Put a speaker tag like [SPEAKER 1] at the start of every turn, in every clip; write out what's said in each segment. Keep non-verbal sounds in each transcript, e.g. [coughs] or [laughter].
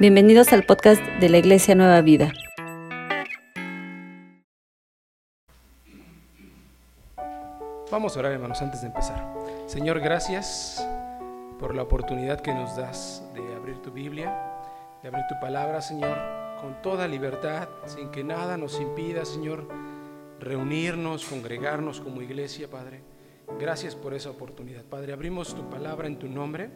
[SPEAKER 1] Bienvenidos al podcast de la Iglesia Nueva Vida.
[SPEAKER 2] Vamos a orar, hermanos, antes de empezar. Señor, gracias por la oportunidad que nos das de abrir tu Biblia, de abrir tu palabra, Señor, con toda libertad, sin que nada nos impida, Señor, reunirnos, congregarnos como iglesia, Padre. Gracias por esa oportunidad. Padre, abrimos tu palabra en tu nombre.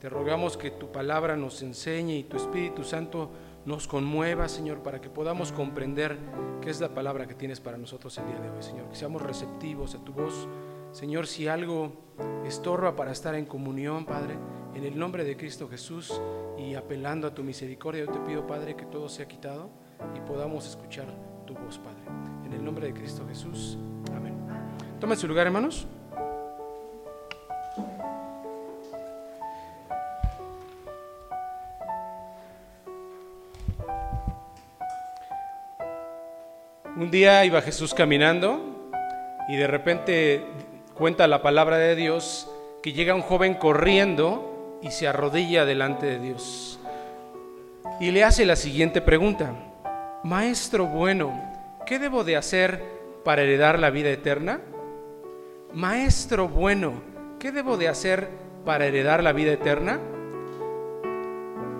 [SPEAKER 2] Te rogamos que tu palabra nos enseñe y tu Espíritu Santo nos conmueva, Señor, para que podamos comprender qué es la palabra que tienes para nosotros el día de hoy, Señor. Que seamos receptivos a tu voz. Señor, si algo estorba para estar en comunión, Padre, en el nombre de Cristo Jesús y apelando a tu misericordia, yo te pido, Padre, que todo sea quitado y podamos escuchar tu voz, Padre. En el nombre de Cristo Jesús. Amén. Tomen su lugar, hermanos. Un día iba Jesús caminando y de repente cuenta la palabra de Dios que llega un joven corriendo y se arrodilla delante de Dios. Y le hace la siguiente pregunta, Maestro bueno, ¿qué debo de hacer para heredar la vida eterna? Maestro bueno, ¿qué debo de hacer para heredar la vida eterna?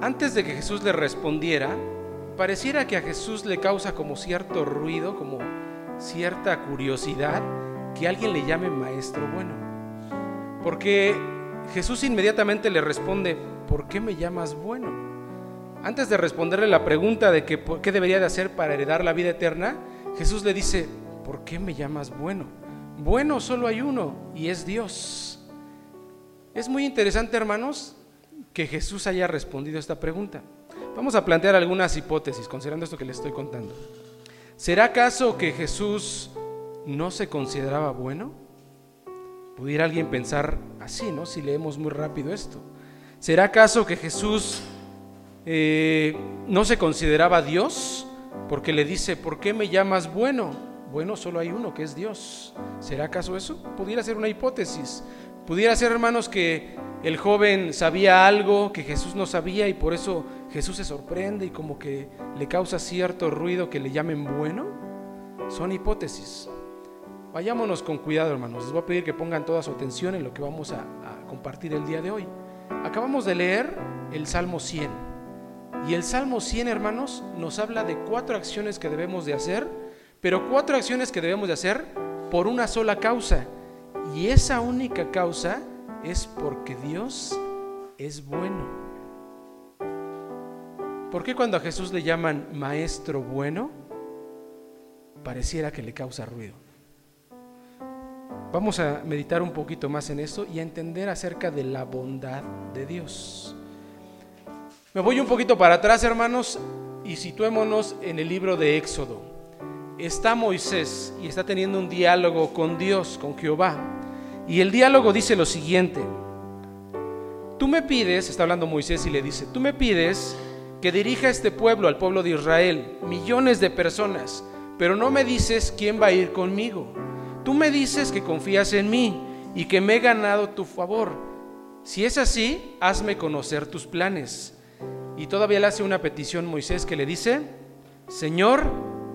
[SPEAKER 2] Antes de que Jesús le respondiera, pareciera que a Jesús le causa como cierto ruido, como cierta curiosidad que alguien le llame maestro bueno. Porque Jesús inmediatamente le responde, ¿por qué me llamas bueno? Antes de responderle la pregunta de qué debería de hacer para heredar la vida eterna, Jesús le dice, ¿por qué me llamas bueno? Bueno solo hay uno y es Dios. Es muy interesante, hermanos, que Jesús haya respondido esta pregunta. Vamos a plantear algunas hipótesis considerando esto que les estoy contando. ¿Será acaso que Jesús no se consideraba bueno? Pudiera alguien pensar así, ¿no? Si leemos muy rápido esto. ¿Será acaso que Jesús eh, no se consideraba Dios? Porque le dice, ¿por qué me llamas bueno? Bueno, solo hay uno que es Dios. ¿Será acaso eso? Pudiera ser una hipótesis. Pudiera ser, hermanos, que el joven sabía algo que Jesús no sabía y por eso Jesús se sorprende y como que le causa cierto ruido que le llamen bueno. Son hipótesis. Vayámonos con cuidado, hermanos. Les voy a pedir que pongan toda su atención en lo que vamos a, a compartir el día de hoy. Acabamos de leer el Salmo 100. Y el Salmo 100, hermanos, nos habla de cuatro acciones que debemos de hacer, pero cuatro acciones que debemos de hacer por una sola causa. Y esa única causa es porque Dios es bueno. ¿Por qué cuando a Jesús le llaman maestro bueno, pareciera que le causa ruido? Vamos a meditar un poquito más en eso y a entender acerca de la bondad de Dios. Me voy un poquito para atrás, hermanos, y situémonos en el libro de Éxodo. Está Moisés y está teniendo un diálogo con Dios, con Jehová. Y el diálogo dice lo siguiente. Tú me pides, está hablando Moisés y le dice, tú me pides que dirija este pueblo, al pueblo de Israel, millones de personas, pero no me dices quién va a ir conmigo. Tú me dices que confías en mí y que me he ganado tu favor. Si es así, hazme conocer tus planes. Y todavía le hace una petición Moisés que le dice, Señor,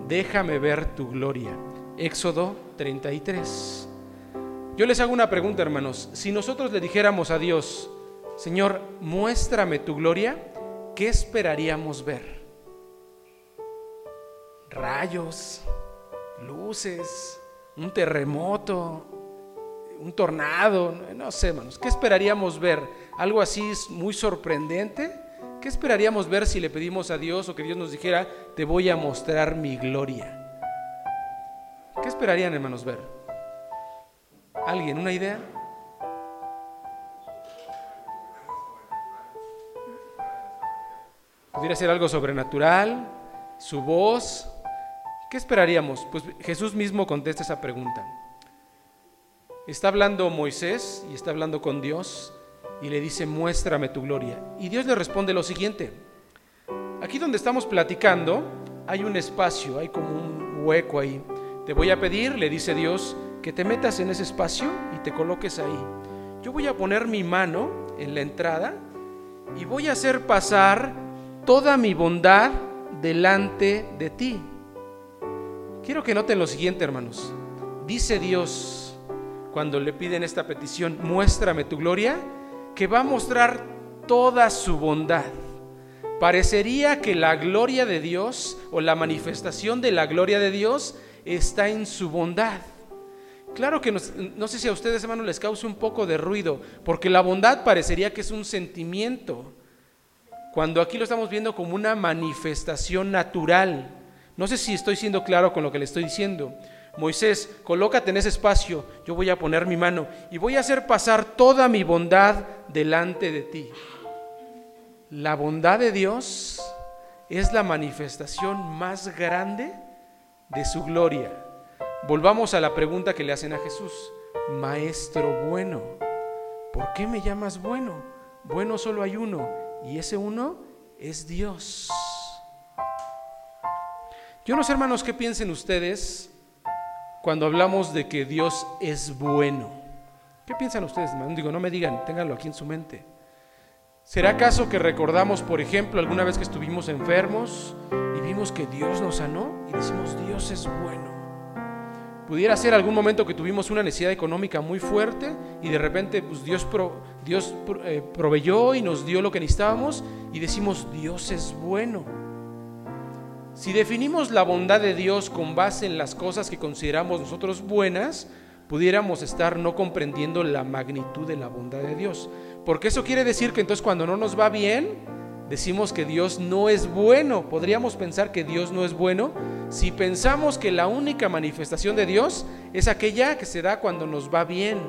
[SPEAKER 2] déjame ver tu gloria. Éxodo 33. Yo les hago una pregunta, hermanos. Si nosotros le dijéramos a Dios, Señor, muéstrame tu gloria, ¿qué esperaríamos ver? Rayos, luces, un terremoto, un tornado, no sé, hermanos. ¿Qué esperaríamos ver? ¿Algo así muy sorprendente? ¿Qué esperaríamos ver si le pedimos a Dios o que Dios nos dijera, te voy a mostrar mi gloria? ¿Qué esperarían, hermanos, ver? ¿Alguien? ¿Una idea? Pudiera ser algo sobrenatural, su voz. ¿Qué esperaríamos? Pues Jesús mismo contesta esa pregunta. Está hablando Moisés y está hablando con Dios y le dice, muéstrame tu gloria. Y Dios le responde lo siguiente. Aquí donde estamos platicando hay un espacio, hay como un hueco ahí. Te voy a pedir, le dice Dios, que te metas en ese espacio y te coloques ahí. Yo voy a poner mi mano en la entrada y voy a hacer pasar toda mi bondad delante de ti. Quiero que noten lo siguiente, hermanos. Dice Dios, cuando le piden esta petición, muéstrame tu gloria, que va a mostrar toda su bondad. Parecería que la gloria de Dios o la manifestación de la gloria de Dios está en su bondad. Claro que no sé si a ustedes, hermanos, les causa un poco de ruido, porque la bondad parecería que es un sentimiento, cuando aquí lo estamos viendo como una manifestación natural. No sé si estoy siendo claro con lo que le estoy diciendo. Moisés, colócate en ese espacio, yo voy a poner mi mano y voy a hacer pasar toda mi bondad delante de ti. La bondad de Dios es la manifestación más grande de su gloria. Volvamos a la pregunta que le hacen a Jesús. Maestro bueno, ¿por qué me llamas bueno? Bueno solo hay uno y ese uno es Dios. Yo no sé, hermanos, qué piensen ustedes cuando hablamos de que Dios es bueno. ¿Qué piensan ustedes, hermanos? Digo, no me digan, ténganlo aquí en su mente. ¿Será acaso que recordamos, por ejemplo, alguna vez que estuvimos enfermos y vimos que Dios nos sanó y decimos, Dios es bueno? Pudiera ser algún momento que tuvimos una necesidad económica muy fuerte y de repente pues, Dios, Dios eh, proveyó y nos dio lo que necesitábamos y decimos, Dios es bueno. Si definimos la bondad de Dios con base en las cosas que consideramos nosotros buenas, pudiéramos estar no comprendiendo la magnitud de la bondad de Dios. Porque eso quiere decir que entonces cuando no nos va bien, decimos que Dios no es bueno. Podríamos pensar que Dios no es bueno si pensamos que la única manifestación de Dios es aquella que se da cuando nos va bien.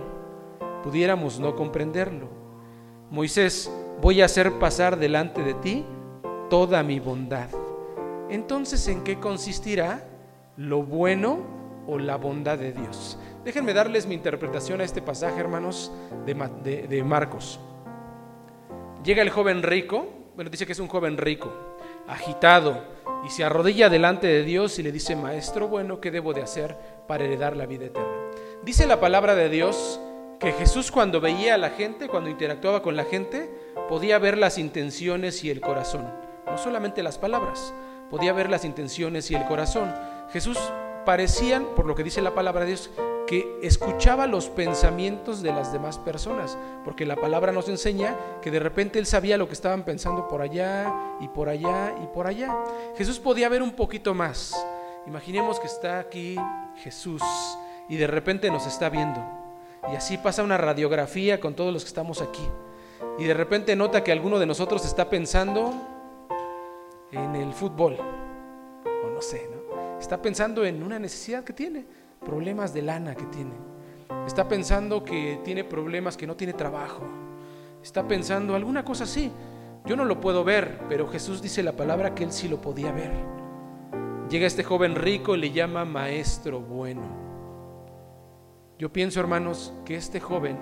[SPEAKER 2] Pudiéramos no comprenderlo. Moisés, voy a hacer pasar delante de ti toda mi bondad. Entonces, ¿en qué consistirá lo bueno o la bondad de Dios? Déjenme darles mi interpretación a este pasaje, hermanos, de, Marcos. Llega el joven rico, bueno, dice que es un joven rico, agitado, y se arrodilla delante de Dios y le dice, Maestro bueno, ¿qué debo de hacer para heredar la vida eterna? Dice la palabra de Dios que Jesús cuando veía a la gente, cuando interactuaba con la gente, podía ver las intenciones y el corazón, no solamente las palabras, podía ver las intenciones y el corazón. Jesús parecían, por lo que dice la palabra de Dios, que escuchaba los pensamientos de las demás personas, porque la palabra nos enseña que de repente él sabía lo que estaban pensando por allá y por allá y por allá. Jesús podía ver un poquito más. Imaginemos que está aquí Jesús y de repente nos está viendo. Y así pasa una radiografía con todos los que estamos aquí. Y de repente nota que alguno de nosotros está pensando en el fútbol, o no sé. Está pensando en una necesidad que tiene problemas de lana que tiene. Está pensando que tiene problemas, que no tiene trabajo. Está pensando alguna cosa así. Yo no lo puedo ver, pero Jesús dice la palabra que él sí lo podía ver. Llega este joven rico y le llama maestro bueno. Yo pienso, hermanos, que este joven,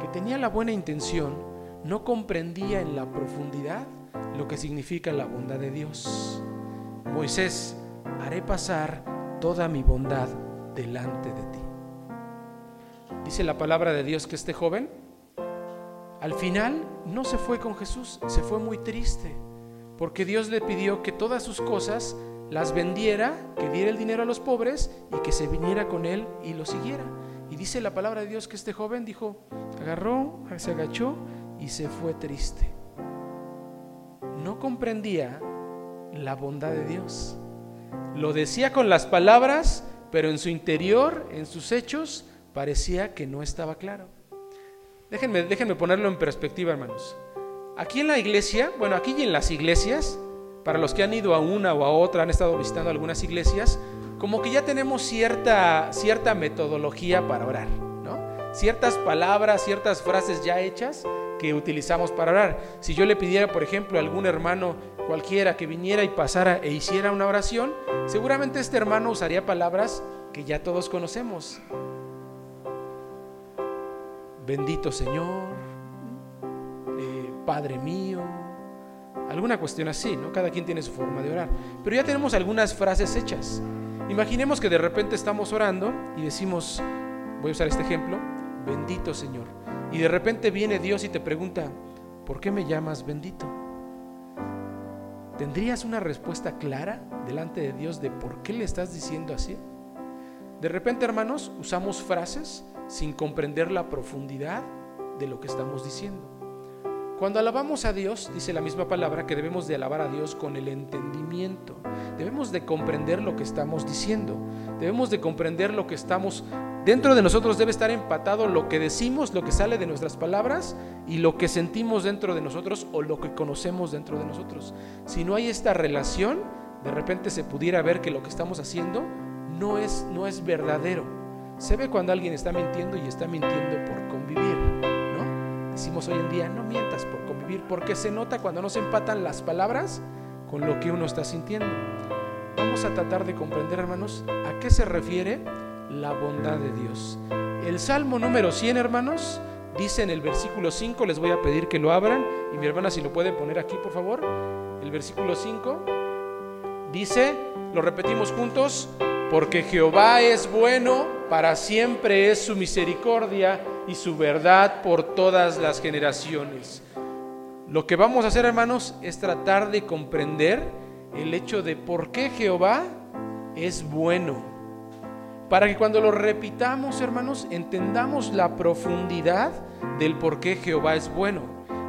[SPEAKER 2] que tenía la buena intención, no comprendía en la profundidad lo que significa la bondad de Dios. Moisés, haré pasar toda mi bondad delante de ti. Dice la palabra de Dios que este joven al final no se fue con Jesús, se fue muy triste, porque Dios le pidió que todas sus cosas las vendiera, que diera el dinero a los pobres y que se viniera con él y lo siguiera. Y dice la palabra de Dios que este joven dijo, agarró, se agachó y se fue triste. No comprendía la bondad de Dios. Lo decía con las palabras, pero en su interior, en sus hechos, parecía que no estaba claro. Déjenme, déjenme ponerlo en perspectiva, hermanos. Aquí en la iglesia, bueno, aquí y en las iglesias, para los que han ido a una o a otra, han estado visitando algunas iglesias, como que ya tenemos cierta, cierta metodología para orar, ¿no? Ciertas palabras, ciertas frases ya hechas que utilizamos para orar. Si yo le pidiera, por ejemplo, a algún hermano cualquiera que viniera y pasara e hiciera una oración, seguramente este hermano usaría palabras que ya todos conocemos. Bendito Señor, eh, Padre mío, alguna cuestión así, ¿no? Cada quien tiene su forma de orar. Pero ya tenemos algunas frases hechas. Imaginemos que de repente estamos orando y decimos, voy a usar este ejemplo, bendito Señor. Y de repente viene Dios y te pregunta, ¿por qué me llamas bendito? ¿Tendrías una respuesta clara delante de Dios de por qué le estás diciendo así? De repente, hermanos, usamos frases sin comprender la profundidad de lo que estamos diciendo. Cuando alabamos a Dios, dice la misma palabra que debemos de alabar a Dios con el entendimiento. Debemos de comprender lo que estamos diciendo. Debemos de comprender lo que estamos dentro de nosotros debe estar empatado lo que decimos, lo que sale de nuestras palabras y lo que sentimos dentro de nosotros o lo que conocemos dentro de nosotros. Si no hay esta relación, de repente se pudiera ver que lo que estamos haciendo no es no es verdadero. Se ve cuando alguien está mintiendo y está mintiendo por convivir. Decimos hoy en día, no mientas por convivir, porque se nota cuando no se empatan las palabras con lo que uno está sintiendo. Vamos a tratar de comprender, hermanos, a qué se refiere la bondad de Dios. El Salmo número 100, hermanos, dice en el versículo 5, les voy a pedir que lo abran, y mi hermana si lo puede poner aquí, por favor, el versículo 5, dice, lo repetimos juntos, porque Jehová es bueno, para siempre es su misericordia y su verdad por todas las generaciones. Lo que vamos a hacer, hermanos, es tratar de comprender el hecho de por qué Jehová es bueno. Para que cuando lo repitamos, hermanos, entendamos la profundidad del por qué Jehová es bueno.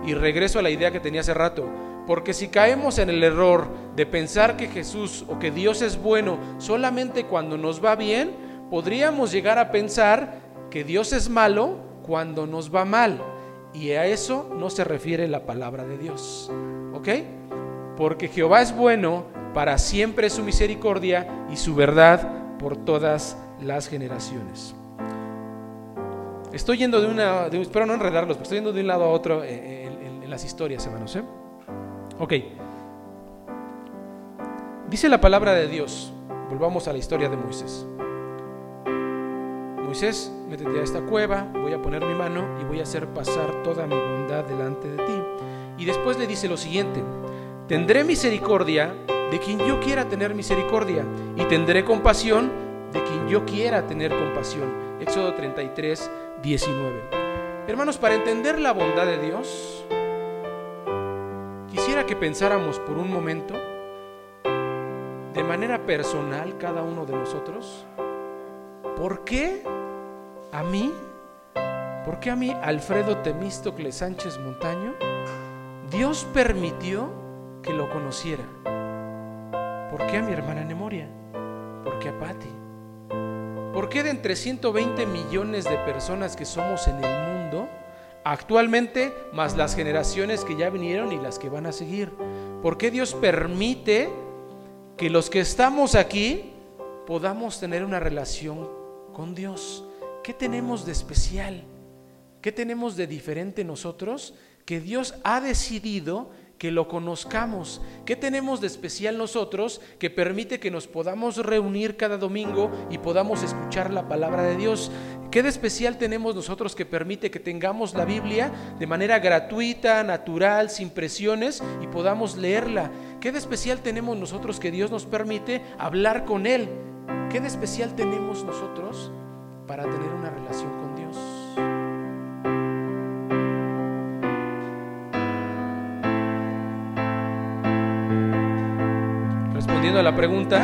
[SPEAKER 2] Y regreso a la idea que tenía hace rato. Porque si caemos en el error de pensar que Jesús o que Dios es bueno solamente cuando nos va bien, podríamos llegar a pensar que Dios es malo cuando nos va mal. Y a eso no se refiere la palabra de Dios. ¿Ok? Porque Jehová es bueno, para siempre su misericordia y su verdad por todas las generaciones. Estoy yendo de una, espero no enredarlos, pero estoy yendo de un lado a otro en, en las historias, hermanos. ¿eh? Ok. Dice la palabra de Dios, volvamos a la historia de Moisés. Moisés, métete a esta cueva, voy a poner mi mano y voy a hacer pasar toda mi bondad delante de ti. Y después le dice lo siguiente, tendré misericordia de quien yo quiera tener misericordia y tendré compasión de quien yo quiera tener compasión. Éxodo 33, 19. Hermanos, para entender la bondad de Dios, quisiera que pensáramos por un momento, de manera personal, cada uno de nosotros, ¿por qué a mí, ¿por qué a mí, Alfredo Temístocle Sánchez Montaño, Dios permitió que lo conociera? ¿Por qué a mi hermana Nemoria? ¿Por qué a Patti? ¿Por qué de entre 120 millones de personas que somos en el mundo, actualmente, más las generaciones que ya vinieron y las que van a seguir? ¿Por qué Dios permite que los que estamos aquí podamos tener una relación con Dios? ¿Qué tenemos de especial? ¿Qué tenemos de diferente nosotros que Dios ha decidido que lo conozcamos? ¿Qué tenemos de especial nosotros que permite que nos podamos reunir cada domingo y podamos escuchar la palabra de Dios? ¿Qué de especial tenemos nosotros que permite que tengamos la Biblia de manera gratuita, natural, sin presiones y podamos leerla? ¿Qué de especial tenemos nosotros que Dios nos permite hablar con Él? ¿Qué de especial tenemos nosotros para tener una relación con Dios. Respondiendo a la pregunta,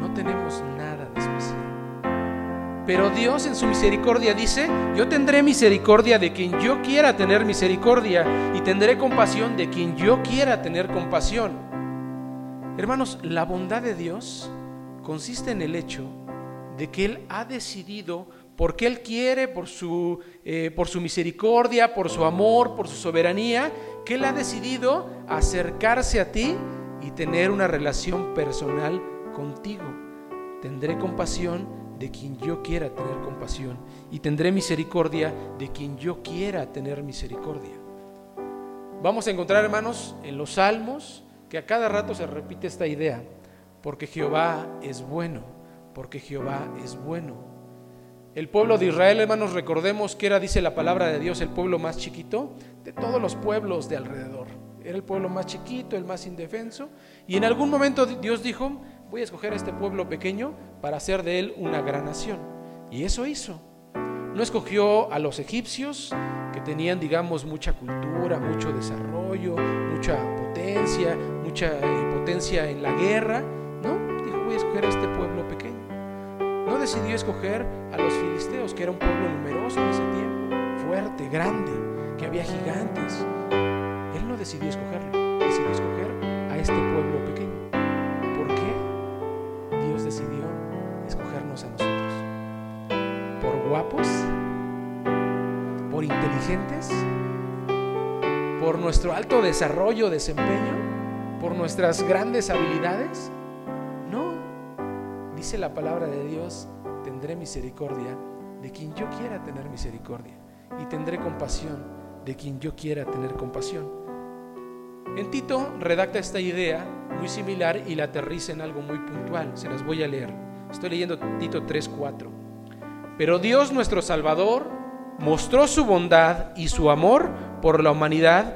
[SPEAKER 2] no tenemos nada de especial. Pero Dios en su misericordia dice, yo tendré misericordia de quien yo quiera tener misericordia y tendré compasión de quien yo quiera tener compasión. Hermanos, la bondad de Dios consiste en el hecho de que Él ha decidido, porque Él quiere, por su, eh, por su misericordia, por su amor, por su soberanía, que Él ha decidido acercarse a ti y tener una relación personal contigo. Tendré compasión de quien yo quiera tener compasión y tendré misericordia de quien yo quiera tener misericordia. Vamos a encontrar, hermanos, en los salmos que a cada rato se repite esta idea, porque Jehová es bueno porque Jehová es bueno. El pueblo de Israel, hermanos, recordemos que era, dice la palabra de Dios, el pueblo más chiquito de todos los pueblos de alrededor. Era el pueblo más chiquito, el más indefenso. Y en algún momento Dios dijo, voy a escoger a este pueblo pequeño para hacer de él una gran nación. Y eso hizo. No escogió a los egipcios, que tenían, digamos, mucha cultura, mucho desarrollo, mucha potencia, mucha potencia en la guerra. No, dijo, voy a escoger a este pueblo decidió escoger a los filisteos, que era un pueblo numeroso en ese tiempo, fuerte, grande, que había gigantes. Él no decidió escogerlo, decidió escoger a este pueblo pequeño. ¿Por qué? Dios decidió escogernos a nosotros. ¿Por guapos? ¿Por inteligentes? ¿Por nuestro alto desarrollo, desempeño? ¿Por nuestras grandes habilidades? No. Dice la palabra de Dios, tendré misericordia de quien yo quiera tener misericordia y tendré compasión de quien yo quiera tener compasión. En Tito redacta esta idea muy similar y la aterriza en algo muy puntual. Se las voy a leer. Estoy leyendo Tito 3:4. Pero Dios nuestro Salvador mostró su bondad y su amor por la humanidad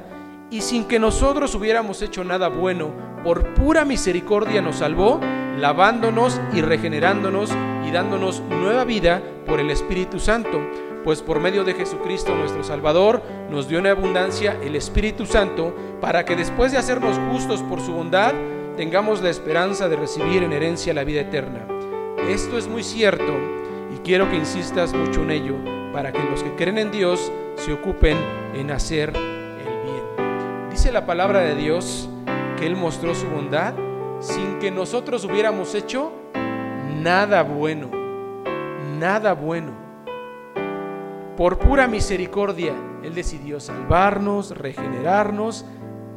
[SPEAKER 2] y sin que nosotros hubiéramos hecho nada bueno, por pura misericordia nos salvó, lavándonos y regenerándonos dándonos nueva vida por el Espíritu Santo, pues por medio de Jesucristo nuestro Salvador nos dio en abundancia el Espíritu Santo para que después de hacernos justos por su bondad, tengamos la esperanza de recibir en herencia la vida eterna. Esto es muy cierto y quiero que insistas mucho en ello para que los que creen en Dios se ocupen en hacer el bien. Dice la palabra de Dios que Él mostró su bondad sin que nosotros hubiéramos hecho nada bueno, nada bueno. Por pura misericordia, Él decidió salvarnos, regenerarnos,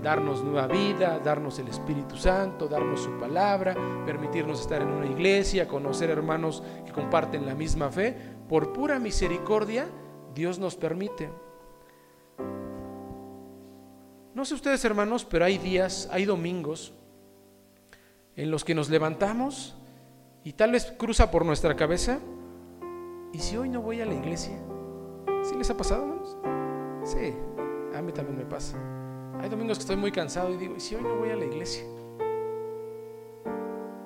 [SPEAKER 2] darnos nueva vida, darnos el Espíritu Santo, darnos su palabra, permitirnos estar en una iglesia, conocer hermanos que comparten la misma fe. Por pura misericordia, Dios nos permite. No sé ustedes hermanos, pero hay días, hay domingos en los que nos levantamos y tal vez cruza por nuestra cabeza, ¿y si hoy no voy a la iglesia? ¿Sí les ha pasado, hermanos? Sí, a mí también me pasa. Hay domingos que estoy muy cansado y digo, ¿y si hoy no voy a la iglesia?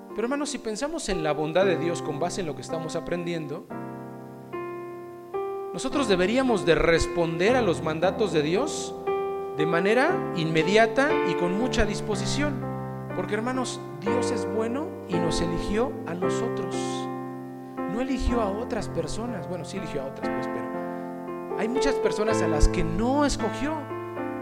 [SPEAKER 2] Pero hermanos, si pensamos en la bondad de Dios con base en lo que estamos aprendiendo, nosotros deberíamos de responder a los mandatos de Dios de manera inmediata y con mucha disposición. Porque hermanos, Dios es bueno y nos eligió a nosotros. No eligió a otras personas. Bueno, sí eligió a otras, pues, pero hay muchas personas a las que no escogió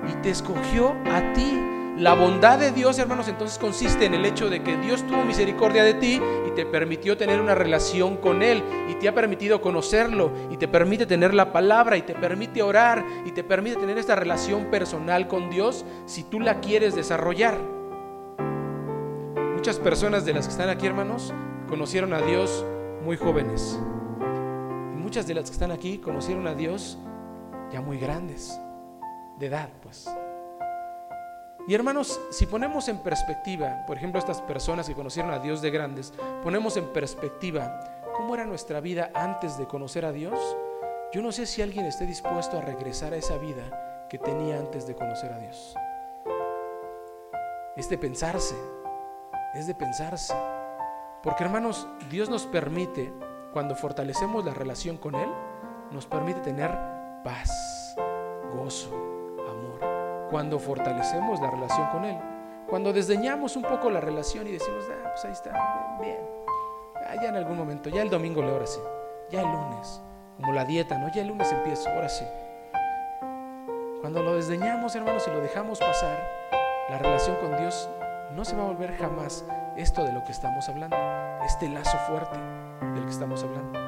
[SPEAKER 2] y te escogió a ti. La bondad de Dios, hermanos, entonces consiste en el hecho de que Dios tuvo misericordia de ti y te permitió tener una relación con Él y te ha permitido conocerlo y te permite tener la palabra y te permite orar y te permite tener esta relación personal con Dios si tú la quieres desarrollar. Muchas personas de las que están aquí, hermanos, conocieron a Dios muy jóvenes. Y muchas de las que están aquí conocieron a Dios ya muy grandes, de edad, pues. Y hermanos, si ponemos en perspectiva, por ejemplo, estas personas que conocieron a Dios de grandes, ponemos en perspectiva cómo era nuestra vida antes de conocer a Dios, yo no sé si alguien esté dispuesto a regresar a esa vida que tenía antes de conocer a Dios. Es de pensarse, es de pensarse. Porque hermanos, Dios nos permite, cuando fortalecemos la relación con Él, nos permite tener paz, gozo, amor. Cuando fortalecemos la relación con Él. Cuando desdeñamos un poco la relación y decimos, ah, pues ahí está, bien. Ah, ya en algún momento, ya el domingo le ya el lunes, como la dieta, ¿no? Ya el lunes empiezo, ahora sí. Cuando lo desdeñamos, hermanos, y lo dejamos pasar, la relación con Dios no se va a volver jamás esto de lo que estamos hablando, este lazo fuerte del que estamos hablando.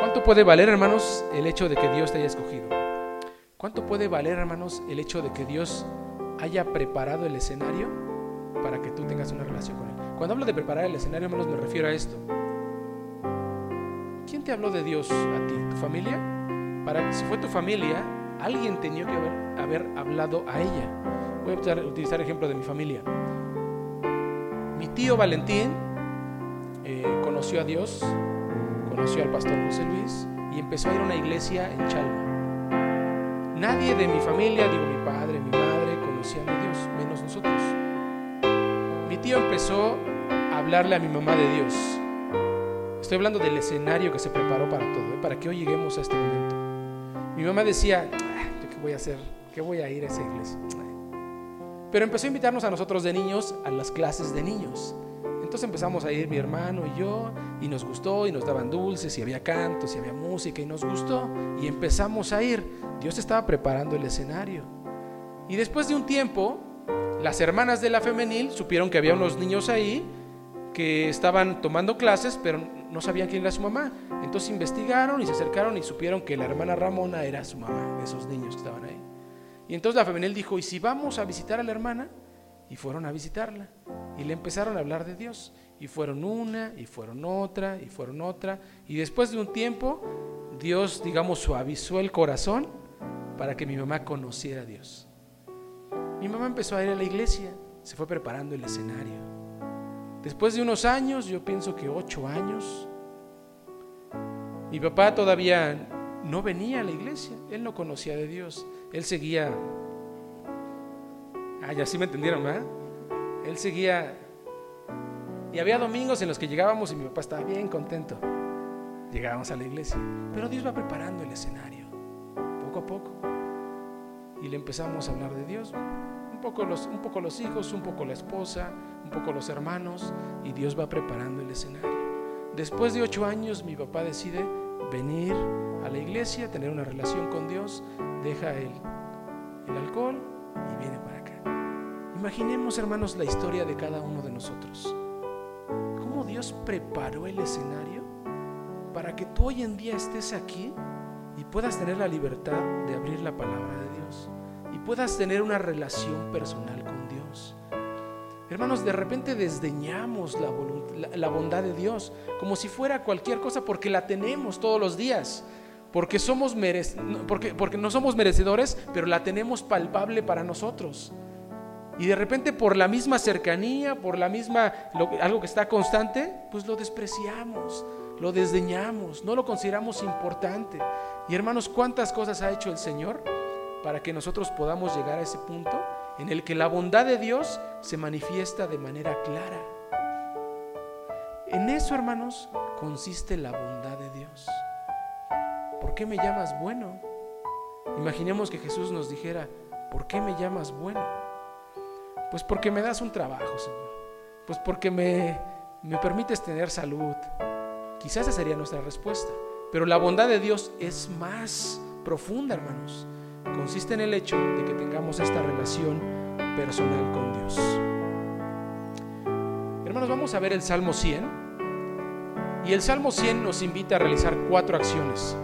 [SPEAKER 2] ¿Cuánto puede valer, hermanos, el hecho de que Dios te haya escogido? ¿Cuánto puede valer, hermanos, el hecho de que Dios haya preparado el escenario para que tú tengas una relación con Él? Cuando hablo de preparar el escenario, hermanos, me refiero a esto. ¿Quién te habló de Dios a ti? ¿Tu familia? Para si fue tu familia, alguien tenía que haber, hablado a ella. Voy a utilizar, el ejemplo de mi familia. Mi tío Valentín eh, conoció a Dios, conoció al pastor José Luis y empezó a ir a una iglesia en Chalma. Nadie de mi familia, digo mi padre, mi madre, conocían a Dios, menos nosotros. Mi tío empezó a hablarle a mi mamá de Dios. Estoy hablando del escenario que se preparó para todo, ¿eh? para que hoy lleguemos a este momento. Mi mamá decía, ¿yo qué voy a hacer? qué voy a ir a esa iglesia? Pero empezó a invitarnos a nosotros de niños a las clases de niños. Entonces empezamos a ir mi hermano y yo y nos gustó y nos daban dulces y había cantos y había música y nos gustó y empezamos a ir. Dios estaba preparando el escenario. Y después de un tiempo, las hermanas de la femenil supieron que había unos niños ahí que estaban tomando clases, pero no sabían quién era su mamá. Entonces investigaron y se acercaron y supieron que la hermana Ramona era su mamá, de esos niños que estaban ahí. Y entonces la femenil dijo, ¿y si vamos a visitar a la hermana? Y fueron a visitarla. Y le empezaron a hablar de Dios. Y fueron una, y fueron otra, y fueron otra. Y después de un tiempo, Dios, digamos, suavizó el corazón para que mi mamá conociera a Dios. Mi mamá empezó a ir a la iglesia, se fue preparando el escenario. Después de unos años, yo pienso que ocho años, mi papá todavía no venía a la iglesia, él no conocía de Dios, él seguía Ah, ya sí me entendieron, ¿verdad? Él seguía. Y había domingos en los que llegábamos y mi papá estaba bien contento. Llegábamos a la iglesia. Pero Dios va preparando el escenario, poco a poco. Y le empezamos a hablar de Dios. Un un poco los hijos, un poco la esposa, un poco los hermanos. Y Dios va preparando el escenario. Después de ocho años, mi papá decide venir a la iglesia, tener una relación con Dios, deja el, el alcohol y viene para Imaginemos, hermanos, la historia de cada uno de nosotros. Cómo Dios preparó el escenario para que tú hoy en día estés aquí y puedas tener la libertad de abrir la palabra de Dios puedas tener una relación personal con Dios. Hermanos, de repente desdeñamos la, bondad de Dios como si fuera cualquier cosa porque la tenemos todos los días. Porque, somos porque, porque no somos merecedores, pero la tenemos palpable para nosotros. Y de repente por la misma cercanía, por la misma, algo que está constante, pues lo despreciamos, lo desdeñamos, no lo consideramos importante. Y hermanos, ¿cuántas cosas ha hecho el Señor para que nosotros podamos llegar a ese punto en el que la bondad de Dios se manifiesta de manera clara? En eso, hermanos, consiste la bondad de Dios. ¿Por qué me llamas bueno? Imaginemos que Jesús nos dijera, ¿por qué me llamas bueno? Pues porque me das un trabajo, Señor. Pues porque me, me permites tener salud. Quizás esa sería nuestra respuesta. Pero la bondad de Dios es más profunda, hermanos. Consiste en el hecho de que tengamos esta relación personal con Dios. Hermanos, vamos a ver el Salmo 100. Y el Salmo 100 nos invita a realizar cuatro acciones.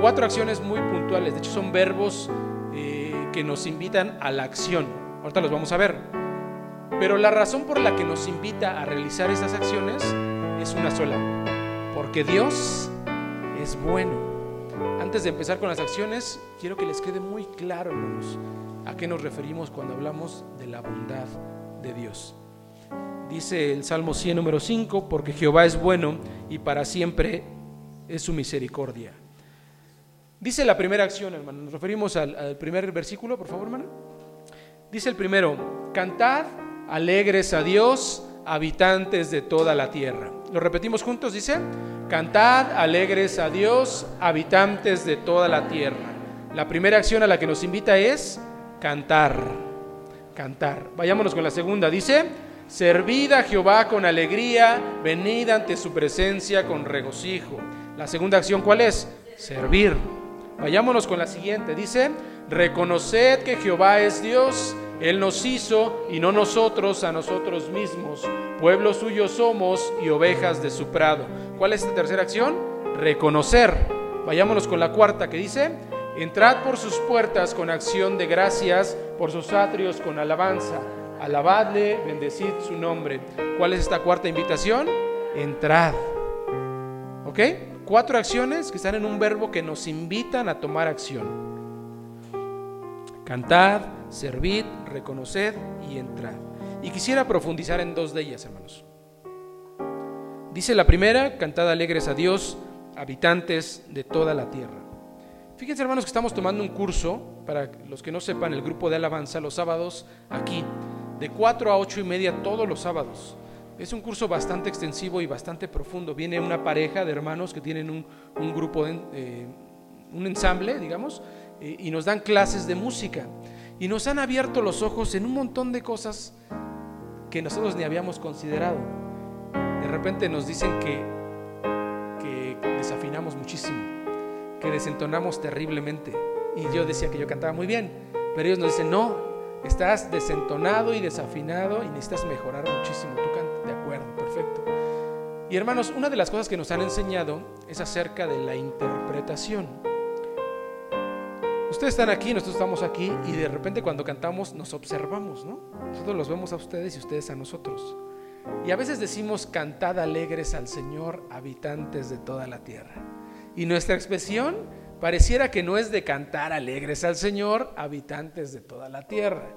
[SPEAKER 2] Cuatro acciones muy puntuales. De hecho, son verbos eh, que nos invitan a la acción. Ahorita los vamos a ver. Pero la razón por la que nos invita a realizar esas acciones es una sola. Porque Dios es bueno. Antes de empezar con las acciones, quiero que les quede muy claro, hermanos, a qué nos referimos cuando hablamos de la bondad de Dios. Dice el Salmo 100, número 5, porque Jehová es bueno y para siempre es su misericordia. Dice la primera acción, hermano. Nos referimos al, primer versículo, por favor, hermano. Dice el primero, cantad alegres a Dios, habitantes de toda la tierra. Lo repetimos juntos, dice, cantad alegres a Dios, habitantes de toda la tierra. La primera acción a la que nos invita es cantar, cantar. Vayámonos con la segunda, dice, servid a Jehová con alegría, venid ante su presencia con regocijo. La segunda acción, ¿cuál es? Servir. Vayámonos con la siguiente, dice, reconoced que Jehová es Dios él nos hizo y no nosotros a nosotros mismos. Pueblo suyo somos y ovejas de su prado. ¿Cuál es la tercera acción? Reconocer. Vayámonos con la cuarta que dice, entrad por sus puertas con acción de gracias, por sus atrios con alabanza. Alabadle, bendecid su nombre. ¿Cuál es esta cuarta invitación? Entrad. ¿Ok? Cuatro acciones que están en un verbo que nos invitan a tomar acción. Cantad, servid, reconoced y entrad. Y quisiera profundizar en dos de ellas, hermanos. Dice la primera, cantad alegres a Dios, habitantes de toda la tierra. Fíjense, hermanos, que estamos tomando un curso, para los que no sepan, el grupo de alabanza, los sábados aquí, de 4 a 8 y media todos los sábados. Es un curso bastante extensivo y bastante profundo. Viene una pareja de hermanos que tienen un, grupo, de, eh, un ensamble, digamos, y nos dan clases de música. Y nos han abierto los ojos en un montón de cosas que nosotros ni habíamos considerado. De repente nos dicen que, desafinamos muchísimo, que desentonamos terriblemente. Y yo decía que yo cantaba muy bien, pero ellos nos dicen, no, estás desentonado y desafinado y necesitas mejorar muchísimo tu canto. De acuerdo, perfecto. Y hermanos, una de las cosas que nos han enseñado es acerca de la interpretación. Ustedes están aquí, nosotros estamos aquí y de repente cuando cantamos nos observamos, ¿no? Nosotros los vemos a ustedes y ustedes a nosotros. Y a veces decimos, cantad alegres al Señor, habitantes de toda la tierra. Y nuestra expresión pareciera que no es de cantar alegres al Señor, habitantes de toda la tierra.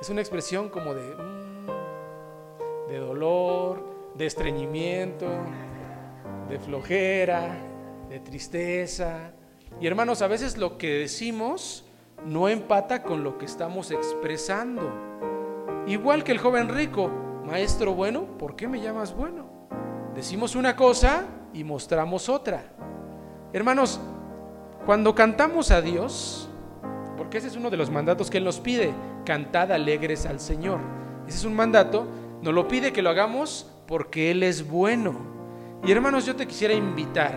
[SPEAKER 2] Es una expresión como de, mm, de dolor, de estreñimiento, de flojera, de tristeza. Y hermanos, a veces lo que decimos no empata con lo que estamos expresando. Igual que el joven rico, maestro bueno, ¿por qué me llamas bueno? Decimos una cosa y mostramos otra. Hermanos, cuando cantamos a Dios, porque ese es uno de los mandatos que Él nos pide, cantad alegres al Señor. Ese es un mandato, nos lo pide que lo hagamos porque Él es bueno. Y hermanos, yo te quisiera invitar,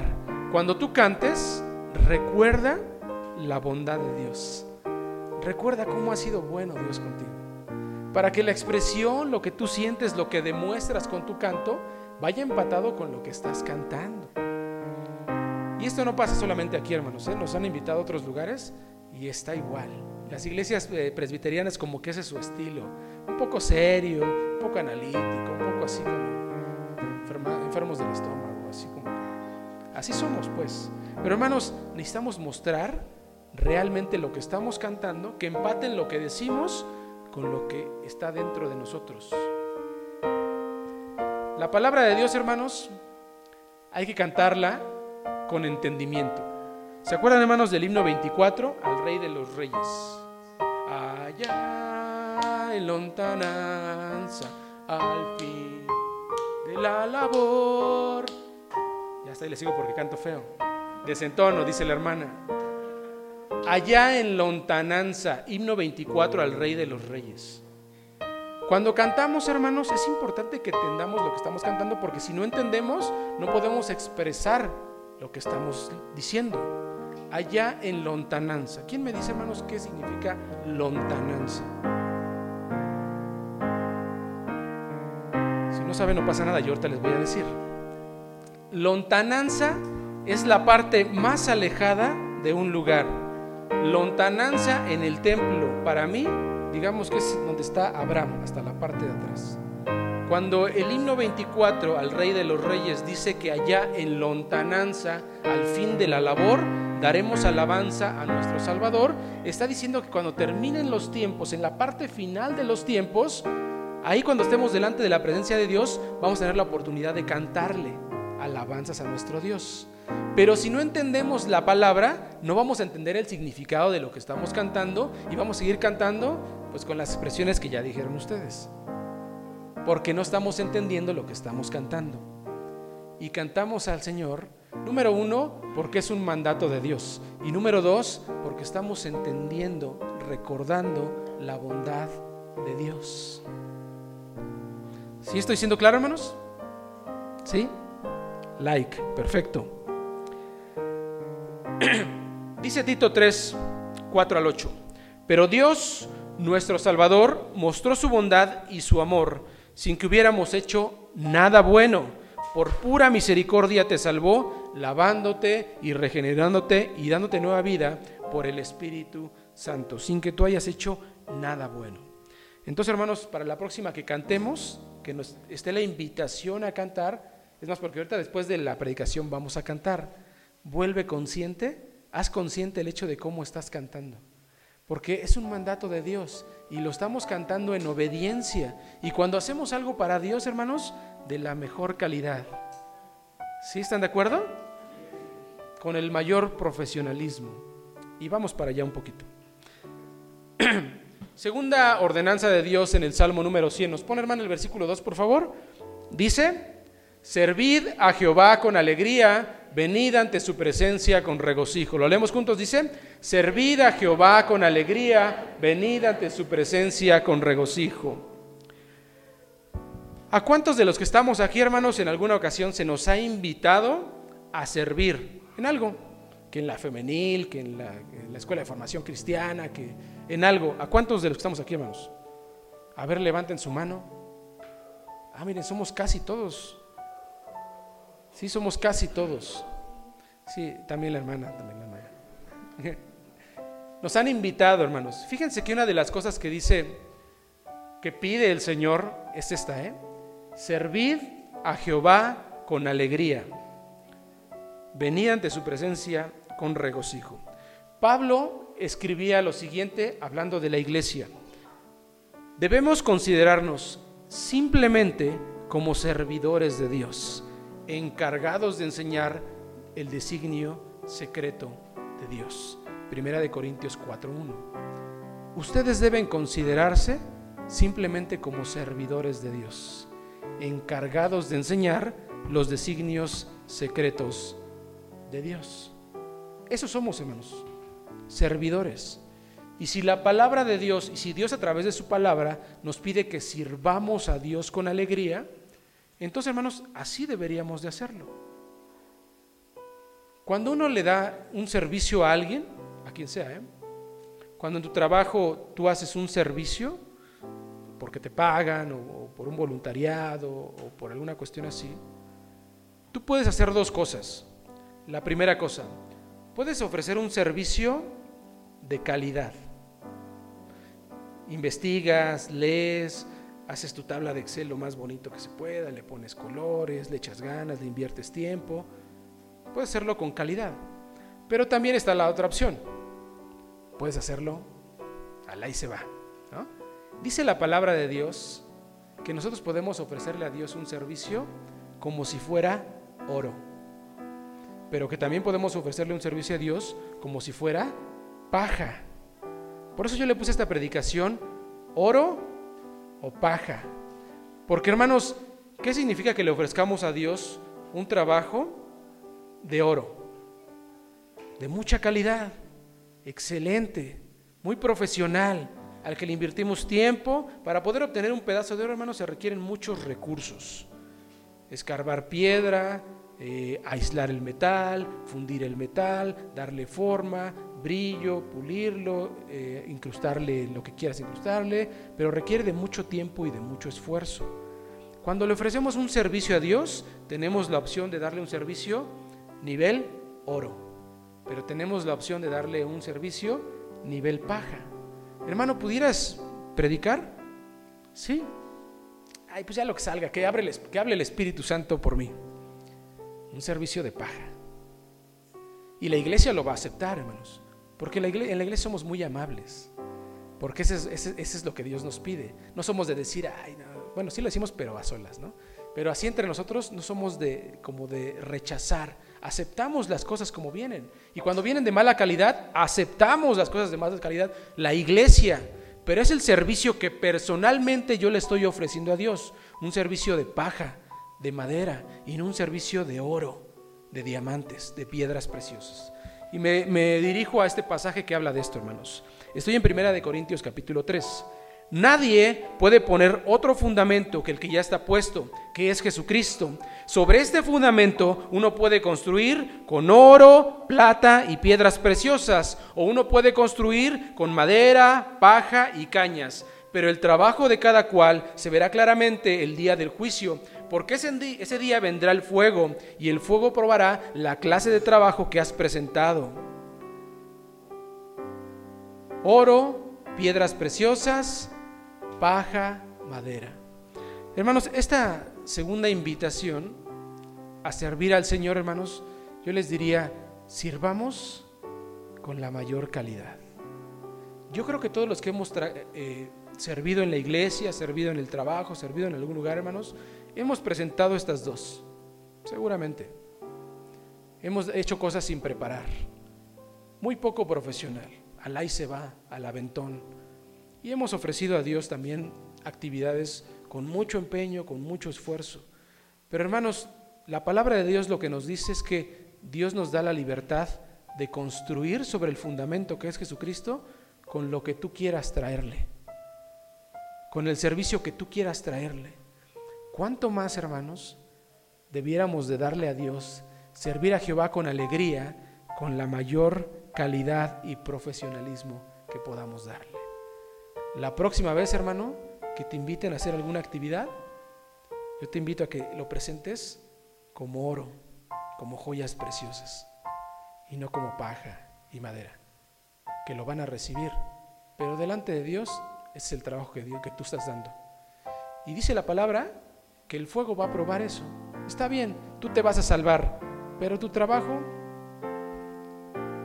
[SPEAKER 2] cuando tú cantes, recuerda la bondad de Dios. Recuerda cómo ha sido bueno Dios contigo. Para que la expresión, lo que tú sientes, lo que demuestras con tu canto, vaya empatado con lo que estás cantando. Y esto no pasa solamente aquí, hermanos. ¿eh? Nos han invitado a otros lugares y está igual. Las iglesias eh, presbiterianas como que ese es su estilo. Un poco serio, un poco analítico, un poco así como enfermos del estómago, así como... Así somos, pues. Pero hermanos, necesitamos mostrar realmente lo que estamos cantando, que empaten lo que decimos con lo que está dentro de nosotros. La palabra de Dios, hermanos, hay que cantarla con entendimiento. ¿Se acuerdan, hermanos, del himno 24 al Rey de los Reyes? Allá en lontananza, al fin de la labor. Ya está, y le sigo porque canto feo. Desentono, dice la hermana. Allá en lontananza, himno 24 al Rey de los Reyes. Cuando cantamos, hermanos, es importante que entendamos lo que estamos cantando porque si no entendemos, no podemos expresar lo que estamos diciendo. Allá en lontananza. ¿Quién me dice, hermanos, qué significa lontananza? Si no saben, no pasa nada, yo ahorita les voy a decir. Lontananza es la parte más alejada de un lugar. Lontananza en el templo, para mí, digamos que es donde está Abraham, hasta la parte de atrás. Cuando el himno 24 al Rey de los Reyes dice que allá en lontananza, al fin de la labor, daremos alabanza a nuestro Salvador, está diciendo que cuando terminen los tiempos, en la parte final de los tiempos, ahí cuando estemos delante de la presencia de Dios, vamos a tener la oportunidad de cantarle alabanzas a nuestro Dios. Pero si no entendemos la palabra, no vamos a entender el significado de lo que estamos cantando y vamos a seguir cantando pues con las expresiones que ya dijeron ustedes porque no estamos entendiendo lo que estamos cantando. Y cantamos al Señor, número uno, porque es un mandato de Dios. Y número dos, porque estamos entendiendo, recordando la bondad de Dios. ¿Sí estoy siendo claro, hermanos? ¿Sí? Like, perfecto. [clears throat] Dice Tito 3, 4 al 8. Pero Dios, nuestro Salvador, mostró su bondad y su amor sin que hubiéramos hecho nada bueno. Por pura misericordia te salvó, lavándote y regenerándote y dándote nueva vida por el Espíritu Santo, sin que tú hayas hecho nada bueno. Entonces, hermanos, para la próxima que cantemos, que nos esté la invitación a cantar, es más, porque ahorita después de la predicación vamos a cantar, vuelve consciente, haz consciente el hecho de cómo estás cantando, porque es un mandato de Dios y lo estamos cantando en obediencia. Y cuando hacemos algo para Dios, hermanos, de la mejor calidad. ¿Sí están de acuerdo? Con el mayor profesionalismo. Y vamos para allá un poquito. [clears throat] Segunda ordenanza de Dios en el Salmo número 100. ¿Nos pone, hermano, el versículo 2, por favor? Dice, servid a Jehová con alegría, venid ante su presencia con regocijo. Lo leemos juntos, dice, servid a Jehová con alegría, venid ante su presencia con regocijo. ¿A cuántos de los que estamos aquí, hermanos, en alguna ocasión se nos ha invitado a servir en algo? Que en la femenil, que en la, escuela de formación cristiana, que en algo. ¿A cuántos de los que estamos aquí, hermanos? A ver, levanten su mano. Ah, miren, somos casi todos. Sí, somos casi todos. Sí, también la hermana, también la hermana. [laughs] Nos han invitado, hermanos. Fíjense que una de las cosas que dice, que pide el Señor es esta, ¿eh? Servid a Jehová con alegría. Venid ante su presencia con regocijo. Pablo escribía lo siguiente hablando de la iglesia. Debemos considerarnos simplemente como servidores de Dios, encargados de enseñar el designio secreto de Dios. Primera de Corintios 4:1. Ustedes deben considerarse simplemente como servidores de Dios, encargados de enseñar los designios secretos de Dios. Eso somos, hermanos, servidores. Y si la palabra de Dios, y si Dios a través de su palabra nos pide que sirvamos a Dios con alegría, entonces, hermanos, así deberíamos de hacerlo. Cuando uno le da un servicio a alguien, a quien sea, ¿eh? cuando en tu trabajo tú haces un servicio, porque te pagan o, o por un voluntariado o por alguna cuestión así, tú puedes hacer dos cosas. La primera cosa, puedes ofrecer un servicio de calidad. Investigas, lees, haces tu tabla de Excel lo más bonito que se pueda, le pones colores, le echas ganas, le inviertes tiempo. Puedes hacerlo con calidad. Pero también está la otra opción. Puedes hacerlo al ahí se va. Dice la palabra de Dios que nosotros podemos ofrecerle a Dios un servicio como si fuera oro. Pero que también podemos ofrecerle un servicio a Dios como si fuera paja. Por eso yo le puse esta predicación, oro o paja. Porque hermanos, ¿qué significa que le ofrezcamos a Dios un trabajo de oro? De mucha calidad, excelente, muy profesional, al que le invertimos tiempo. Para poder obtener un pedazo de oro, hermanos, se requieren muchos recursos. Escarbar piedra, eh, aislar el metal, fundir el metal, darle forma, brillo, pulirlo, eh, incrustarle lo que quieras incrustarle, pero requiere de mucho tiempo y de mucho esfuerzo. Cuando le ofrecemos un servicio a Dios, tenemos la opción de darle un servicio nivel oro, pero tenemos la opción de darle un servicio nivel paja. Hermano, ¿pudieras predicar? Sí. Ay, pues ya lo que salga, que, que hable el Espíritu Santo por mí. Un servicio de paja. Y la iglesia lo va a aceptar, hermanos. Porque en la iglesia, somos muy amables. Porque ese es, lo que Dios nos pide. No somos de decir, ay, no. bueno, sí lo decimos, pero a solas, ¿no? Pero así entre nosotros no somos de como de rechazar. Aceptamos las cosas como vienen. Y cuando vienen de mala calidad, aceptamos las cosas de mala calidad. La iglesia. Pero es el servicio que personalmente yo le estoy ofreciendo a Dios. Un servicio de paja, de madera, y no un servicio de oro, de diamantes, de piedras preciosas. Y me, dirijo a este pasaje que habla de esto, hermanos. Estoy en Primera de Corintios capítulo 3. Nadie puede poner otro fundamento que el que ya está puesto, que es Jesucristo. Sobre este fundamento uno puede construir con oro, plata y piedras preciosas, o uno puede construir con madera, paja y cañas. Pero el trabajo de cada cual se verá claramente el día del juicio, porque ese día, vendrá el fuego y el fuego probará la clase de trabajo que has presentado. Oro, piedras preciosas, paja, madera. Hermanos, esta segunda invitación a servir al Señor, hermanos, yo les diría, sirvamos con la mayor calidad. Yo creo que todos los que hemos eh, servido en la iglesia, servido en el trabajo, servido en algún lugar, hermanos, hemos presentado estas dos, seguramente. Hemos hecho cosas sin preparar, muy poco profesional, al ahí se va, al aventón. Y hemos ofrecido a Dios también actividades con mucho empeño, con mucho esfuerzo. Pero hermanos, la palabra de Dios lo que nos dice es que Dios nos da la libertad de construir sobre el fundamento que es Jesucristo con lo que tú quieras traerle, con el servicio que tú quieras traerle. ¿Cuánto más, hermanos, debiéramos de darle a Dios, servir a Jehová con alegría, con la mayor calidad y profesionalismo que podamos darle? La próxima vez, hermano, que te inviten a hacer alguna actividad, yo te invito a que lo presentes como oro, como joyas preciosas y no como paja y madera, que lo van a recibir, pero delante de Dios es el trabajo que, Dios, que tú estás dando. Y dice la palabra que el fuego va a probar eso. Está bien, tú te vas a salvar, pero tu trabajo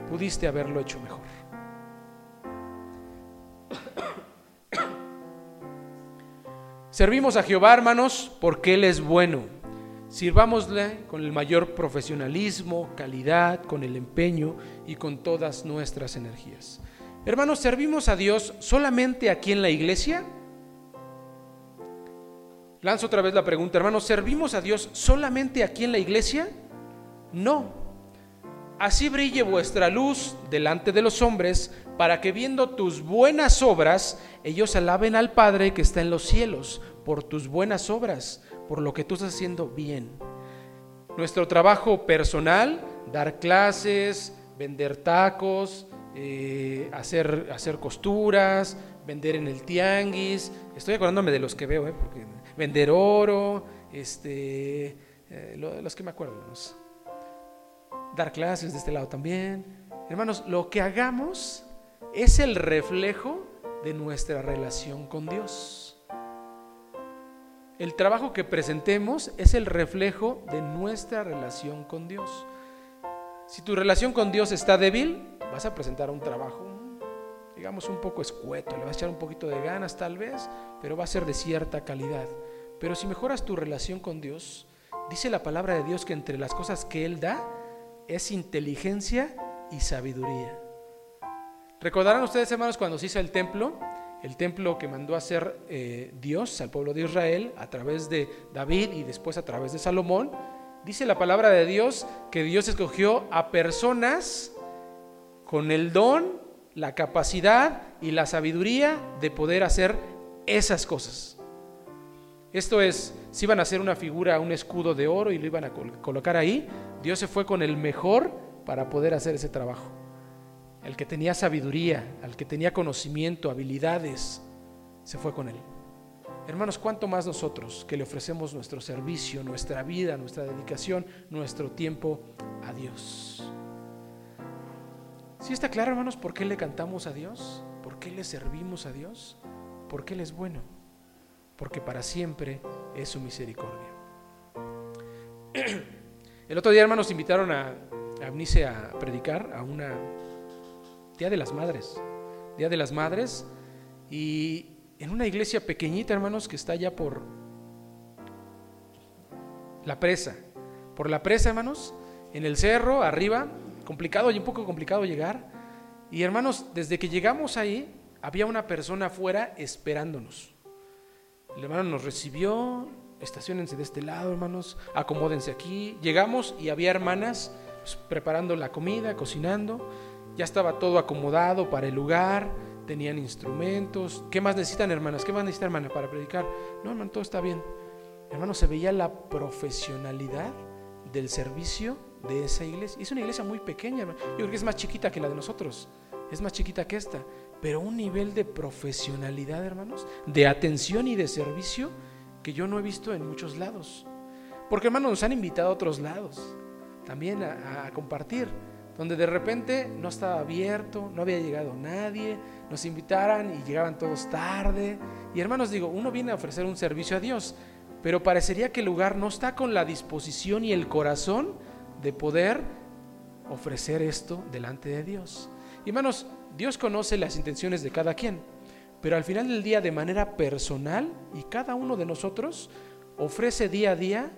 [SPEAKER 2] pudiste haberlo hecho mejor. [coughs] Servimos a Jehová, hermanos, porque Él es bueno. Sirvámosle con el mayor profesionalismo, calidad, con el empeño y con todas nuestras energías. Hermanos, ¿servimos a Dios solamente aquí en la iglesia? Lanzo otra vez la pregunta, hermanos, ¿servimos a Dios solamente aquí en la iglesia? No. Así brille vuestra luz delante de los hombres, para que viendo tus buenas obras, ellos alaben al Padre que está en los cielos, por tus buenas obras por lo que tú estás haciendo bien. Nuestro trabajo personal, dar clases, vender tacos, eh, hacer, hacer costuras, vender en el tianguis. Estoy acordándome de los que veo, eh, porque vender oro, este, eh, los que me acuerdo. Dar clases de este lado también. Hermanos, lo que hagamos es el reflejo de nuestra relación con Dios. El trabajo que presentemos es el reflejo de nuestra relación con Dios. Si tu relación con Dios está débil, vas a presentar un trabajo, digamos, un poco escueto, le vas a echar un poquito de ganas tal vez, pero va a ser de cierta calidad. Pero si mejoras tu relación con Dios, dice la palabra de Dios que entre las cosas que Él da es inteligencia y sabiduría. Recordarán ustedes, hermanos, cuando se hizo el templo, el templo que mandó a hacer eh, Dios al pueblo de Israel a través de David y después a través de Salomón, dice la palabra de Dios que Dios escogió a personas con el don, la capacidad y la sabiduría de poder hacer esas cosas. Esto es, si iban a hacer una figura, un escudo de oro y lo iban a colocar ahí, Dios se fue con el mejor para poder hacer ese trabajo el que tenía sabiduría, al que tenía conocimiento, habilidades, se fue con él. Hermanos, ¿cuánto más nosotros que le ofrecemos nuestro servicio, nuestra vida, nuestra dedicación, nuestro tiempo a Dios? ¿Sí está claro, hermanos, por qué le cantamos a Dios? ¿Por qué le servimos a Dios? Porque Él es bueno. Porque para siempre es su misericordia. [clears throat] El otro día, hermanos, invitaron a, a a predicar a una Día de las Madres. Día de las Madres. Y en una iglesia pequeñita, hermanos, que está allá por la presa. Por la presa, hermanos, en el cerro, arriba, complicado y un poco complicado llegar. Y hermanos, desde que llegamos ahí, había una persona afuera esperándonos. El hermano nos recibió, estacionense de este lado, hermanos, acomódense aquí. Llegamos y había hermanas pues, preparando la comida, cocinando. Ya estaba todo acomodado para el lugar, tenían instrumentos. ¿Qué más necesitan, hermanas? ¿Qué más necesitan, hermana, para predicar? No, hermano, todo está bien. Hermano, se veía la profesionalidad del servicio de esa iglesia. Es una iglesia muy pequeña, hermano. Yo creo que es más chiquita que la de nosotros. Es más chiquita que esta. Pero un nivel de profesionalidad, hermanos, de atención y de servicio que yo no he visto en muchos lados. Porque, hermanos, nos han invitado a otros lados también a, compartir donde de repente no estaba abierto, no había llegado nadie, nos invitaran y llegaban todos tarde. Y hermanos, digo, uno viene a ofrecer un servicio a Dios, pero parecería que el lugar no está con la disposición y el corazón de poder ofrecer esto delante de Dios. Y hermanos, Dios conoce las intenciones de cada quien, pero al final del día de manera personal y cada uno de nosotros ofrece día a día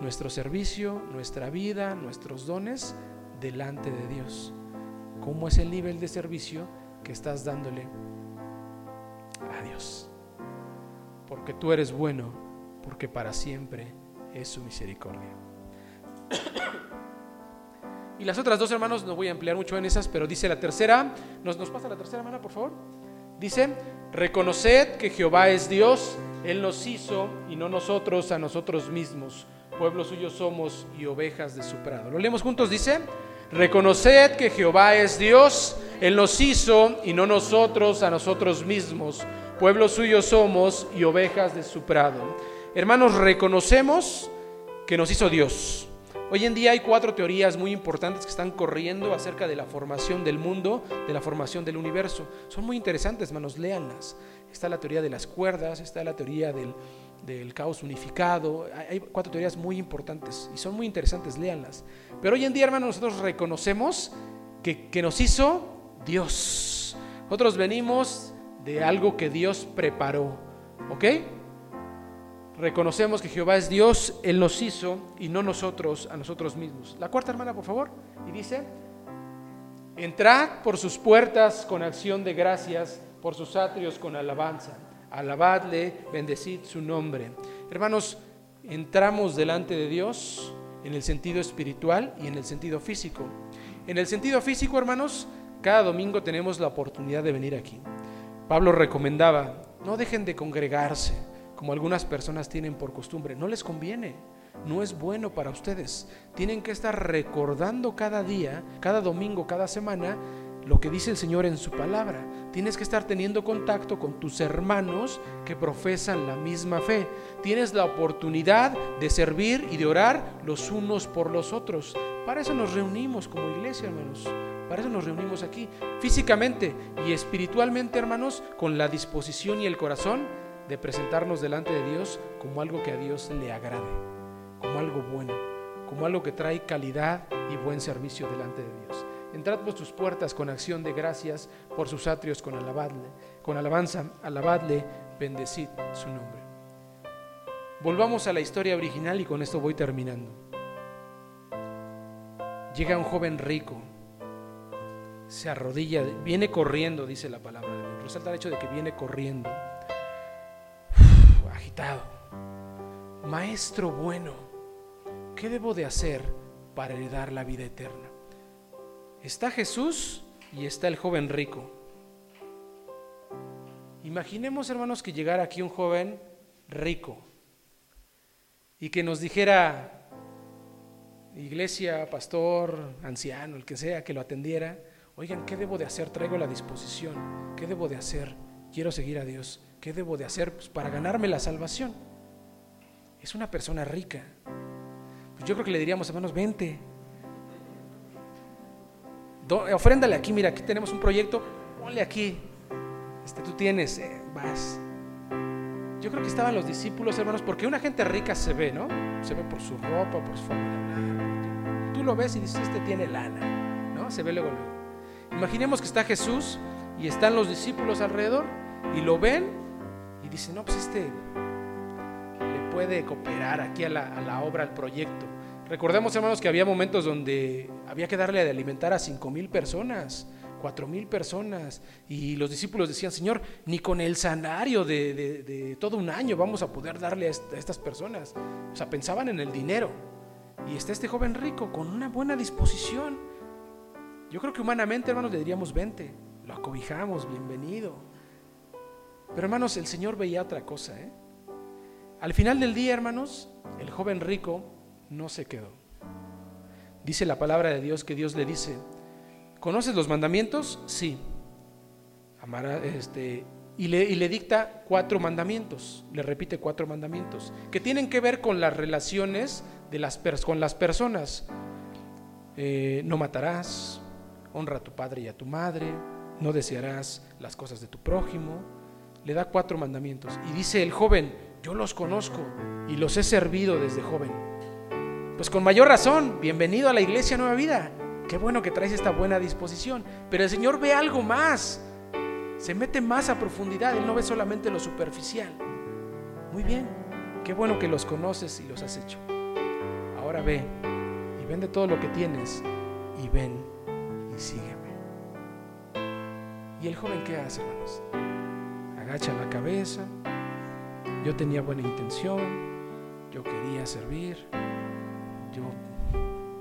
[SPEAKER 2] nuestro servicio, nuestra vida, nuestros dones delante de Dios. ¿Cómo es el nivel de servicio que estás dándole a Dios? Porque tú eres bueno, porque para siempre es su misericordia. Y las otras dos hermanos, no voy a emplear mucho en esas, pero dice la tercera, ¿nos, nos pasa la tercera hermana, por favor? Dice, reconoced que Jehová es Dios, Él nos hizo y no nosotros a nosotros mismos. Pueblo suyo somos y ovejas de su prado. Lo leemos juntos, dice, reconoced que Jehová es Dios, Él nos hizo y no nosotros a nosotros mismos. Pueblo suyo somos y ovejas de su prado. Hermanos, reconocemos que nos hizo Dios. Hoy en día hay cuatro teorías muy importantes que están corriendo acerca de la formación del mundo, de la formación del universo. Son muy interesantes, hermanos, léanlas. Está la teoría de las cuerdas, está la teoría del, caos unificado. Hay cuatro teorías muy importantes y son muy interesantes, léanlas. Pero hoy en día, hermanos, nosotros reconocemos que, que nos hizo Dios. Nosotros venimos de algo que Dios preparó. ¿Ok? Reconocemos que Jehová es Dios, Él nos hizo y no nosotros a nosotros mismos. La cuarta hermana, por favor. Y dice, entrad por sus puertas con acción de gracias, por sus atrios con alabanza. Alabadle, bendecid su nombre. Hermanos, entramos delante de Dios en el sentido espiritual y en el sentido físico. En el sentido físico, hermanos, cada domingo tenemos la oportunidad de venir aquí. Pablo recomendaba, no dejen de congregarse, como algunas personas tienen por costumbre. No les conviene, no es bueno para ustedes. Tienen que estar recordando cada día, cada domingo, cada semana, lo que dice el Señor en su palabra. Tienes que estar teniendo contacto con tus hermanos que profesan la misma fe. Tienes la oportunidad de servir y de orar los unos por los otros. Para eso nos reunimos como iglesia, hermanos. Para eso nos reunimos aquí, físicamente y espiritualmente, hermanos, con la disposición y el corazón de presentarnos delante de Dios como algo que a Dios le agrade, como algo bueno, como algo que trae calidad y buen servicio delante de Dios. Entrad por sus puertas con acción de gracias, por sus atrios con alabadle, con alabanza, alabadle, bendecid su nombre. Volvamos a la historia original y con esto voy terminando. Llega un joven rico se arrodilla, viene corriendo, dice la palabra de Dios. Resalta el hecho de que viene corriendo, agitado. Maestro bueno, ¿qué debo de hacer para heredar la vida eterna? Está Jesús y está el joven rico. Imaginemos, hermanos, que llegara aquí un joven rico y que nos dijera, iglesia, pastor, anciano, el que sea, que lo atendiera, Oigan, ¿qué debo de hacer? Traigo la disposición. ¿Qué debo de hacer? Quiero seguir a Dios. ¿Qué debo de hacer pues, para ganarme la salvación? Es una persona rica. Pues yo creo que le diríamos, hermanos, vente. ofréndale aquí, mira, aquí tenemos un proyecto, ponle aquí. Este, tú tienes, eh, vas. Yo creo que estaban los discípulos, hermanos, porque una gente rica se ve, ¿no? Se ve por su ropa, por su forma de hablar. Tú lo ves y dices, este tiene lana, ¿no? Se ve luego, luego. Imaginemos que está Jesús y están los discípulos alrededor y lo ven y dicen, no, pues este le puede cooperar aquí a la, obra, al proyecto. Recordemos, hermanos, que había momentos donde había que darle de alimentar a cinco mil personas, cuatro mil personas, y los discípulos decían, Señor, ni con el salario de, todo un año vamos a poder darle a estas personas. O sea, pensaban en el dinero. Y está este joven rico con una buena disposición yo creo que humanamente, hermanos, le diríamos, vente, lo acobijamos, bienvenido. Pero hermanos, el Señor veía otra cosa. ¿eh? Al final del día, hermanos, el joven rico no se quedó. Dice la palabra de Dios que Dios le dice, ¿conoces los mandamientos? Sí. Amará, este, y, le, y le dicta cuatro mandamientos, le repite cuatro mandamientos, que tienen que ver con las relaciones de las, con las personas. Eh, no matarás, honra a tu padre y a tu madre, no desearás las cosas de tu prójimo. Le da cuatro mandamientos. Y dice el joven, yo los conozco y los he servido desde joven. Pues con mayor razón, bienvenido a la iglesia Nueva Vida. Qué bueno que traes esta buena disposición. Pero el Señor ve algo más. Se mete más a profundidad. Él no ve solamente lo superficial. Muy bien. Qué bueno que los conoces y los has hecho. Ahora ve y vende todo lo que tienes y ven y sígueme. ¿Y el joven qué hace, hermanos? Agacha la cabeza. Yo tenía buena intención, yo quería servir, yo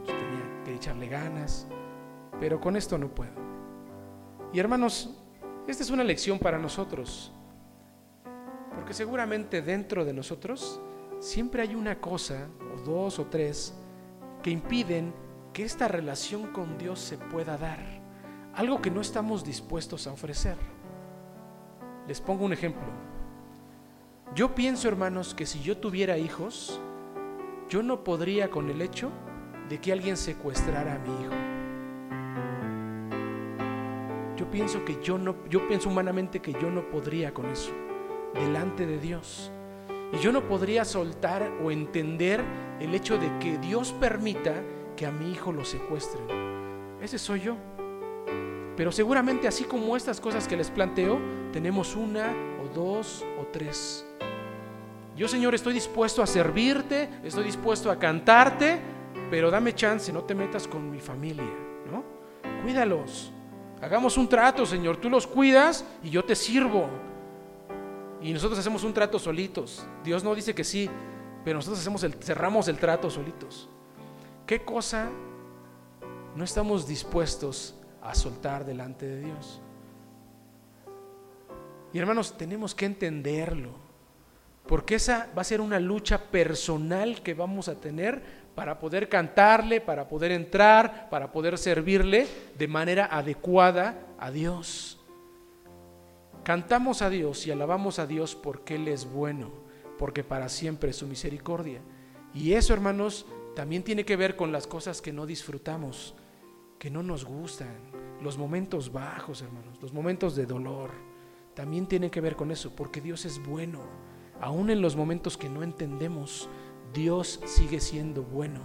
[SPEAKER 2] tenía quería echarle ganas, pero con esto no puedo. Y hermanos, esta es una lección para nosotros, porque seguramente dentro de nosotros siempre hay una cosa, o dos o tres, que impiden que esta relación con Dios se pueda dar. Algo que no estamos dispuestos a ofrecer. Les pongo un ejemplo. Yo pienso, hermanos, que si yo tuviera hijos, yo no podría con el hecho de que alguien secuestrara a mi hijo. Yo pienso que yo no, yo pienso humanamente que yo no podría con eso delante de Dios. Y yo no podría soltar o entender el hecho de que Dios permita que a mi hijo lo secuestren. Ese soy yo. Pero seguramente así como estas cosas que les planteo, tenemos una o dos o tres. Yo, Señor, estoy dispuesto a servirte, estoy dispuesto a cantarte, pero dame chance, no te metas con mi familia, ¿no? Cuídalos. Hagamos un trato, Señor. Tú los cuidas y yo te sirvo. Y nosotros hacemos un trato solitos. Dios no dice que sí, pero nosotros hacemos el, cerramos el trato solitos. ¿Qué cosa no estamos dispuestos a soltar delante de Dios? Y hermanos, tenemos que entenderlo, porque esa va a ser una lucha personal que vamos a tener para poder cantarle, para poder entrar, para poder servirle de manera adecuada a Dios. Cantamos a Dios y alabamos a Dios porque Él es bueno, porque para siempre es su misericordia. Y eso, hermanos, también tiene que ver con las cosas que no disfrutamos, que no nos gustan, los momentos bajos, hermanos, los momentos de dolor. También tiene que ver con eso, porque Dios es bueno. Aún en los momentos que no entendemos, Dios sigue siendo bueno.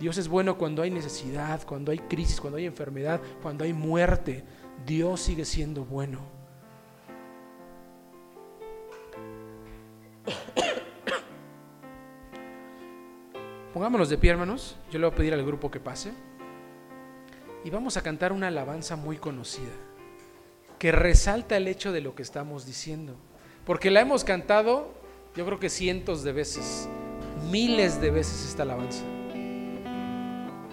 [SPEAKER 2] Dios es bueno cuando hay necesidad, cuando hay crisis, cuando hay enfermedad, cuando hay muerte. Dios sigue siendo bueno. [coughs] Pongámonos de pie, hermanos. Yo le voy a pedir al grupo que pase. Y vamos a cantar una alabanza muy conocida, que resalta el hecho de lo que estamos diciendo. Porque la hemos cantado, yo creo que cientos de veces, miles de veces esta alabanza.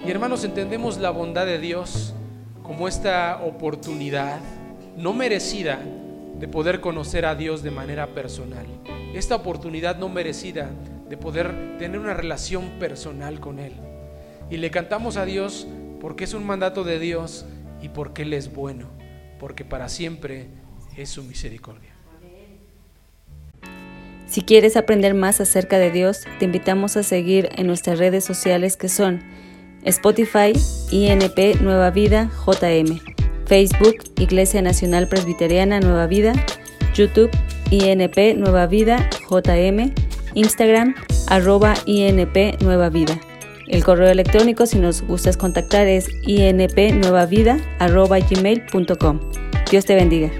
[SPEAKER 2] Y hermanos, entendemos la bondad de Dios como esta oportunidad no merecida de poder conocer a Dios de manera personal. Esta oportunidad no merecida de poder tener una relación personal con Él. Y le cantamos a Dios porque es un mandato de Dios y porque Él es bueno, porque para siempre es su misericordia.
[SPEAKER 1] Si quieres aprender más acerca de Dios, te invitamos a seguir en nuestras redes sociales que son Spotify, INP Nueva Vida, JM, Facebook, Iglesia Nacional Presbiteriana Nueva Vida, YouTube, INP Nueva Vida, JM, Instagram, arroba INP Nueva Vida. El correo electrónico, si nos gustas contactar, es inpnuevavida, arroba gmail.com. Dios te bendiga.